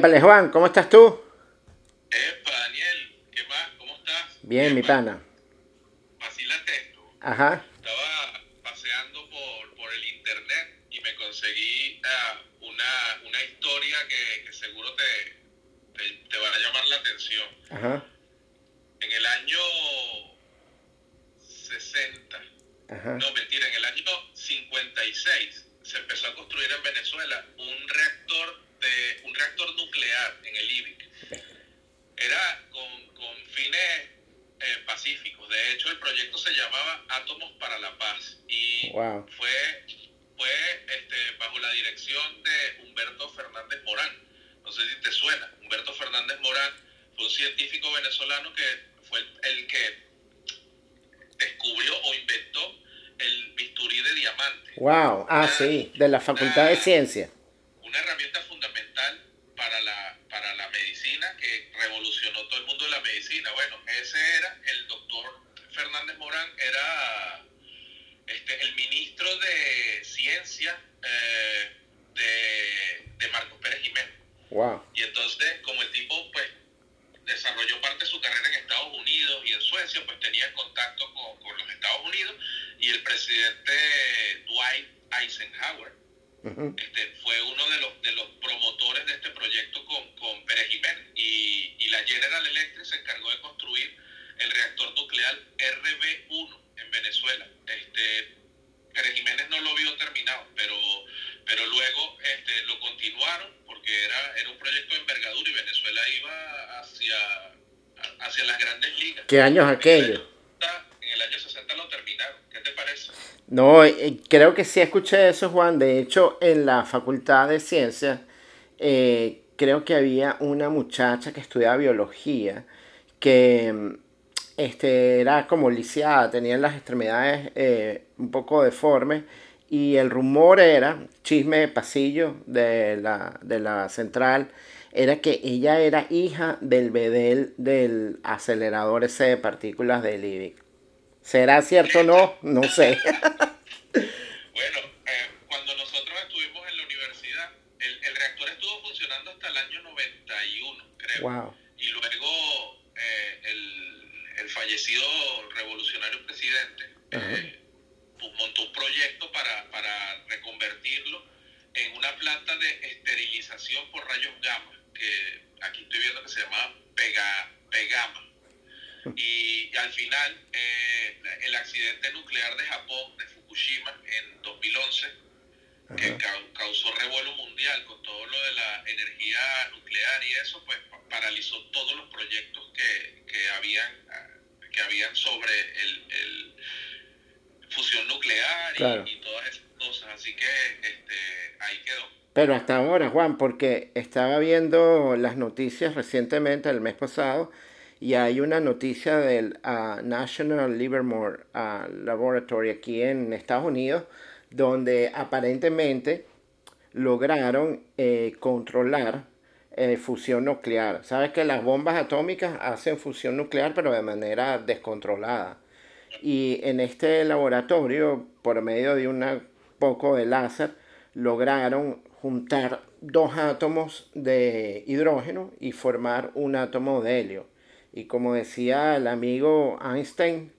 Épale, Juan, ¿cómo estás tú? Epa, Daniel, ¿qué más? ¿Cómo estás? Bien, mi pana. Vacílate esto. Ajá. Estaba paseando por, por el internet y me conseguí ah, una, una historia que, que seguro te, te, te va a llamar la atención. Ajá. En el año 60, Ajá. no mentira, en el año 56 se empezó a construir en Venezuela un reactor de un reactor nuclear en el IBIC. Era con, con fines eh, pacíficos. De hecho, el proyecto se llamaba Átomos para la Paz y Wow. fue, fue este, bajo la dirección de Humberto Fernández Morán. No sé si te suena. Humberto Fernández Morán fue un científico venezolano que fue el, el que descubrió o inventó el bisturí de diamante Wow. Ah, sí, de la Facultad de Ciencia. Pues tenía contacto con, con los Estados Unidos y el presidente Dwight Eisenhower Ujú. este, fue uno de los, de los promotores de este proyecto con, con Pérez Jiménez y, y la General Electric se encargó de construir el reactor nuclear RB1 en Venezuela. Este, Pérez Jiménez no lo vio terminado, pero, pero luego este, lo continuaron porque era, era un proyecto de envergadura y Venezuela iba hacia, hacia las grandes ligas. ¿Qué años aquellos? En el año 60 lo terminaron. ¿Qué te parece? No, eh, creo que sí escuché eso, Juan. De hecho, en la Facultad de Ciencias, eh, creo que había una muchacha que estudiaba biología, que mm, este, era como lisiada, tenía las extremidades eh, un poco deformes, y el rumor era, chisme de pasillo de la, de la central, era que ella era hija del bedel del acelerador ese de partículas del IBIC. ¿Será cierto o no? No sé. Bueno, eh, cuando nosotros estuvimos en la universidad, el, el reactor estuvo funcionando hasta el año 91, creo. Wow. Y luego eh, el, el fallecido revolucionario presidente eh, pues, montó un proyecto para, para reconvertirlo en una planta de esterilización por rayos gamma, que aquí estoy viendo que se llama Pega, Pegama. Y al final, eh, el accidente nuclear de Japón, de Fukushima, en 2011, que causó revuelo mundial con todo lo de la energía nuclear y eso, pues pa- paralizó todos los proyectos que, que habían que habían sobre el, el fusión nuclear y, Claro. y todas esas cosas. Así que este, ahí quedó. Pero hasta ahora, Juan, porque estaba viendo las noticias recientemente, el mes pasado, y hay una noticia del ah, National Livermore ah, Laboratory aquí en Estados Unidos, donde aparentemente lograron eh, controlar eh, fusión nuclear. Sabes que las bombas atómicas hacen fusión nuclear, pero de manera descontrolada. Y en este laboratorio, por medio de un poco de láser, lograron juntar dos átomos de hidrógeno y formar un átomo de helio. Y como decía el amigo Einstein,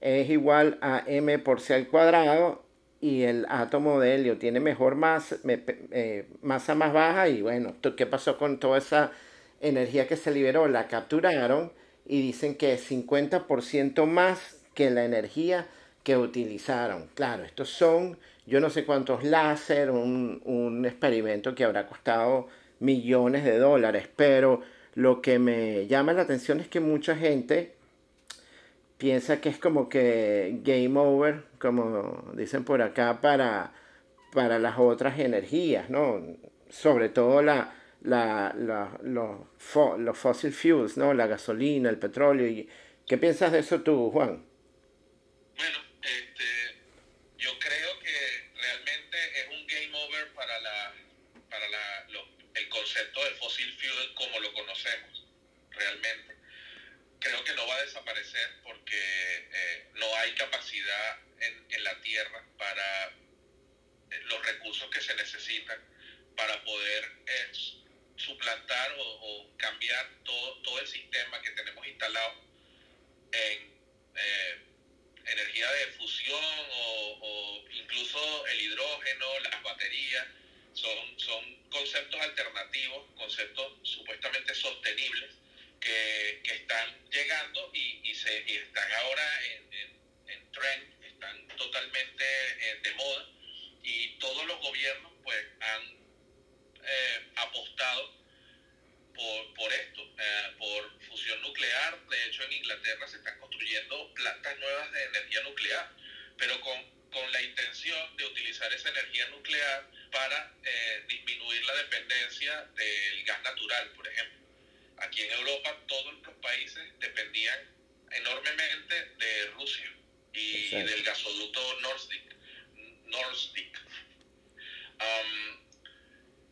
es igual a m por c al cuadrado y el átomo de helio tiene mejor masa, eh, masa más baja y bueno, ¿tú- ¿qué pasó con toda esa energía que se liberó? La capturaron y dicen que es 50% más que la energía que utilizaron. Claro, estos son yo no sé cuántos láser, un, un experimento que habrá costado millones de dólares, pero lo que me llama la atención es que mucha gente piensa que es como que game over, como dicen por acá, para, para las otras energías, ¿no? Sobre todo la, la, los, los fossil fuels, ¿no? La gasolina, el petróleo. ¿Qué piensas de eso tú, Juan? Bueno, este, yo creo que realmente es un game over para la, para la, lo- el concepto del fossil fuel como lo conocemos, realmente. Creo que no va a desaparecer porque eh, no hay capacidad en, en la Tierra para eh, los recursos que se necesitan para poder eh, suplantar cambiar todo, todo el sistema que tenemos instalado en eh, energía de fusión o, incluso el hidrógeno, las baterías, son, son conceptos alternativos, conceptos supuestamente sostenibles que, están llegando y, se, están ahora en, en, trend, están totalmente eh, de moda y todos los gobiernos pues han eh, apostado por, por esto, eh, por fusión nuclear. De hecho, en Inglaterra se están construyendo plantas nuevas de energía nuclear, pero con, con la intención de utilizar esa energía nuclear para eh, disminuir la dependencia del gas natural, por ejemplo. Aquí en Europa todos los países dependían enormemente de Rusia y del gasoducto Nord Stream. Um,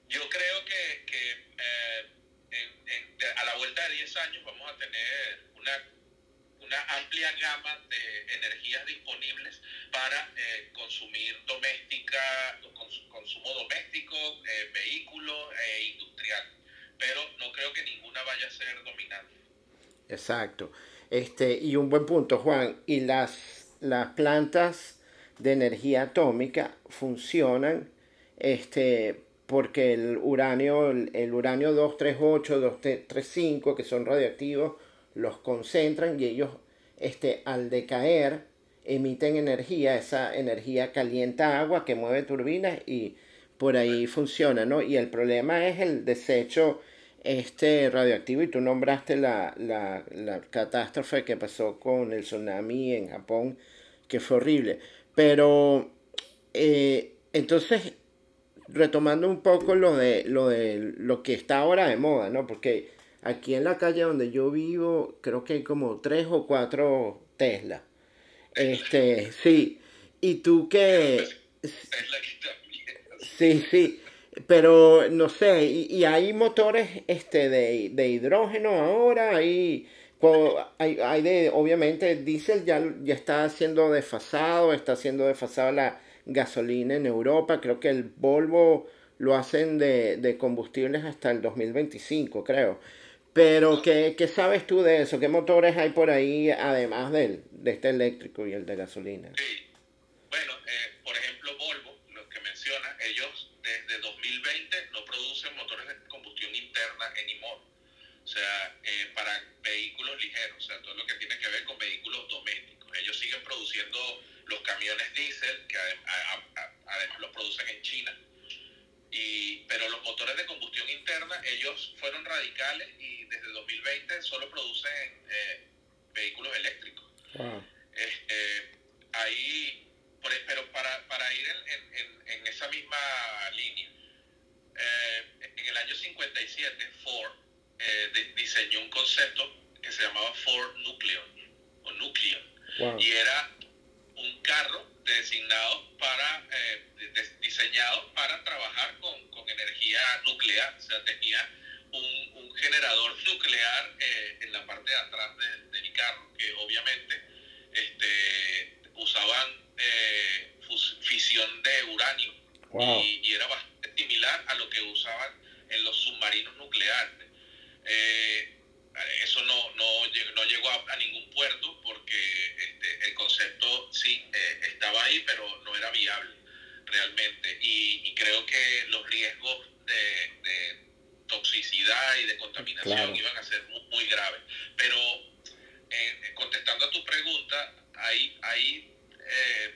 yo creo que, que eh, a la vuelta de 10 años vamos a tener una, una amplia gama de energías disponibles para eh, consumir doméstica, consumo doméstico, eh, vehículos e industrial. Que ninguna vaya a ser dominante. Exacto. Este, y un buen punto, Juan. Y las, las plantas de energía atómica funcionan este, porque el uranio, el, uranio 238, 235, que son radioactivos, los concentran y ellos este, al decaer emiten energía, esa energía calienta agua que mueve turbinas y por ahí funciona, ¿no? Y el problema es el desecho este radioactivo y tú nombraste la, la, la catástrofe que pasó con el tsunami en Japón, que fue horrible. Pero eh, entonces retomando un poco lo de, lo de lo que está ahora de moda, ¿no? Porque aquí en la calle donde yo vivo, creo que hay como tres o cuatro Tesla. Este, sí. Y tú que... Sí, sí. Pero no sé, y, hay motores este de, de hidrógeno ahora, hay, hay, hay de, obviamente, diésel ya, ya está siendo desfasado, está siendo desfasado la, gasolina en Europa. Creo que el Volvo lo hacen de, de combustibles hasta el 2025, creo. Pero, ¿qué, ¿qué, sabes tú de eso? ¿Qué motores hay por ahí, además del, de este eléctrico y el de gasolina? Sí. Bueno, eh, por ejemplo, Volvo, lo que menciona, ellos desde 2020 no producen motores de combustión interna anymore. O sea, eh, para vehículos ligeros, o sea, todo lo que tiene que ver con vehículos domésticos. Ellos siguen produciendo los camiones diésel, que además los producen en China. Y, pero los motores de combustión interna, ellos fueron radicales y desde 2020 solo producen eh, vehículos eléctricos. Este, ahí, pero para, para ir en, en, en, esa misma línea, eh, en el año 57 Ford eh, diseñó un concepto que se llamaba Ford Nucleon o Nucleon. Y era un carro designado para, eh, diseñado para trabajar con, con, energía nuclear, o sea, tenía un, un generador nuclear eh, en la parte de atrás del carro, que obviamente este, usaban eh, fisión de uranio. Y, y, era bastante similar a lo que usaban en los submarinos nucleares. Eh, eso no, no, no llegó a, ningún puerto porque este, el concepto sí eh, estaba ahí, pero no era viable realmente. Y, creo que los riesgos de, toxicidad y de contaminación iban a ser muy, graves. Pero eh, contestando a tu pregunta, hay, hay eh,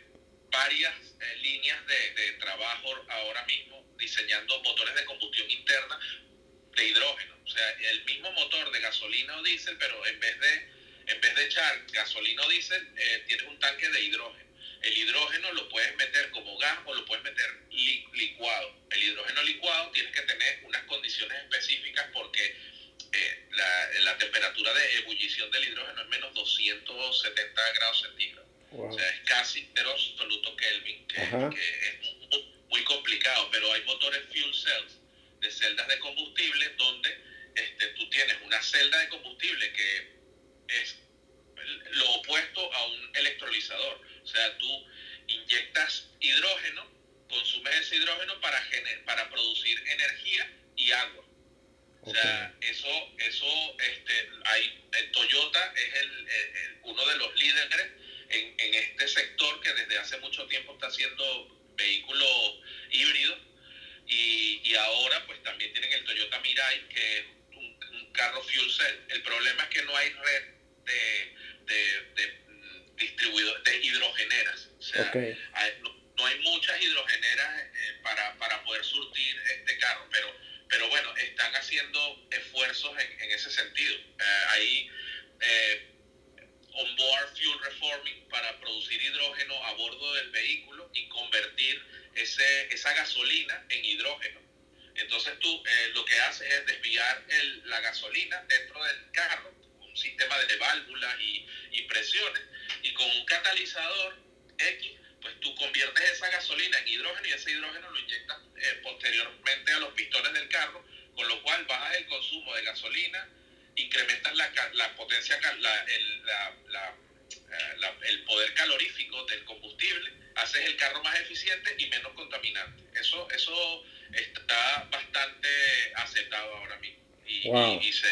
varias líneas de, de trabajo ahora mismo diseñando motores de combustión interna de hidrógeno. O sea, el mismo motor de gasolina o diésel, pero en vez de, en vez de echar gasolina o diésel, eh, tienes un tanque de hidrógeno. El hidrógeno lo puedes meter como gas o lo puedes meter licuado. El hidrógeno licuado tienes que tener unas condiciones específicas porque eh, la, temperatura de ebullición del hidrógeno es menos 270 grados centígrados. O sea, es casi cero absoluto Kelvin, que, que es muy, muy complicado, pero hay motores fuel cells de celdas de combustible donde este, tú tienes una celda de combustible que es lo opuesto a un electrolizador. O sea, tú inyectas hidrógeno, consumes ese hidrógeno para, para producir energía y agua. O O sea, eso, eso, este, hay, el Toyota es el, uno de los líderes en, en, este sector que desde hace mucho tiempo está haciendo vehículos híbridos y, y, ahora pues también tienen el Toyota Mirai que es un, carro fuel cell. El problema es que no hay red de, de, de, mm, de hidrogeneras. O sea, no, hay muchas hidrogeneras eh, para, para poder surtir este carro, pero pero bueno, están haciendo esfuerzos en, en ese sentido. Eh, hay eh, onboard fuel reforming para producir hidrógeno a bordo del vehículo y convertir ese, esa gasolina en hidrógeno. Entonces tú eh, lo que haces es desviar el, la gasolina dentro del carro, un sistema de válvulas y, presiones, y con un catalizador X pues tú conviertes esa gasolina en hidrógeno y ese hidrógeno lo inyectas eh, posteriormente a los pistones del carro, con lo cual bajas el consumo de gasolina, incrementas la, la potencia, el, eh, el poder calorífico del combustible, haces el carro más eficiente y menos contaminante. Eso, eso está bastante aceptado ahora mismo. Y, y, se,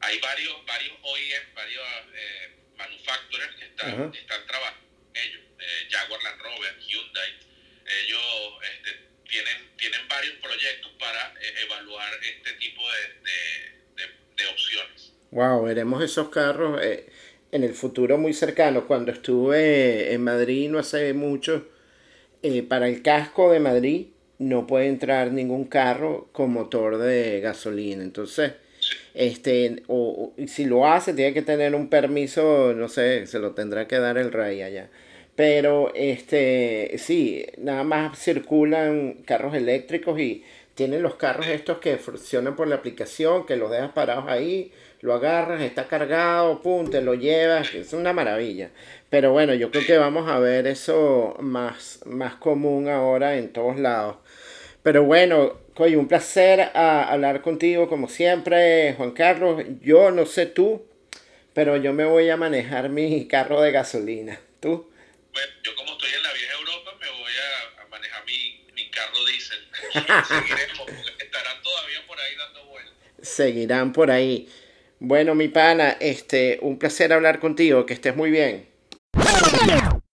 hay varios, varios OEM, varios eh, manufacturers que están, están trabajando ellos. Eh, Jaguar Land Rover, Hyundai, ellos este, tienen, tienen varios proyectos para eh, evaluar este tipo de, de, opciones. Wow, veremos esos carros eh, en el futuro muy cercano. Cuando estuve en Madrid no hace mucho, para el casco de Madrid no puede entrar ningún carro con motor de gasolina. Entonces, este, o, si lo hace, tiene que tener un permiso, no sé, se lo tendrá que dar el rey allá. Pero este, sí, nada más circulan carros eléctricos y tienen los carros estos que funcionan por la aplicación, que los dejas parados ahí, lo agarras, está cargado, pum, te lo llevas, es una maravilla. Pero bueno, yo creo que vamos a ver eso más, más común ahora en todos lados. Pero bueno, Coy, un placer a, hablar contigo como siempre, Juan Carlos. Yo no sé tú, pero yo me voy a manejar mi carro de gasolina. ¿Tú? Bueno, yo como estoy en la vieja Europa, me voy a, manejar mi, mi, carro diésel. Seguiremos, estarán todavía por ahí dando vueltas. Seguirán por ahí. Bueno, mi pana, este, un placer hablar contigo, que estés muy bien.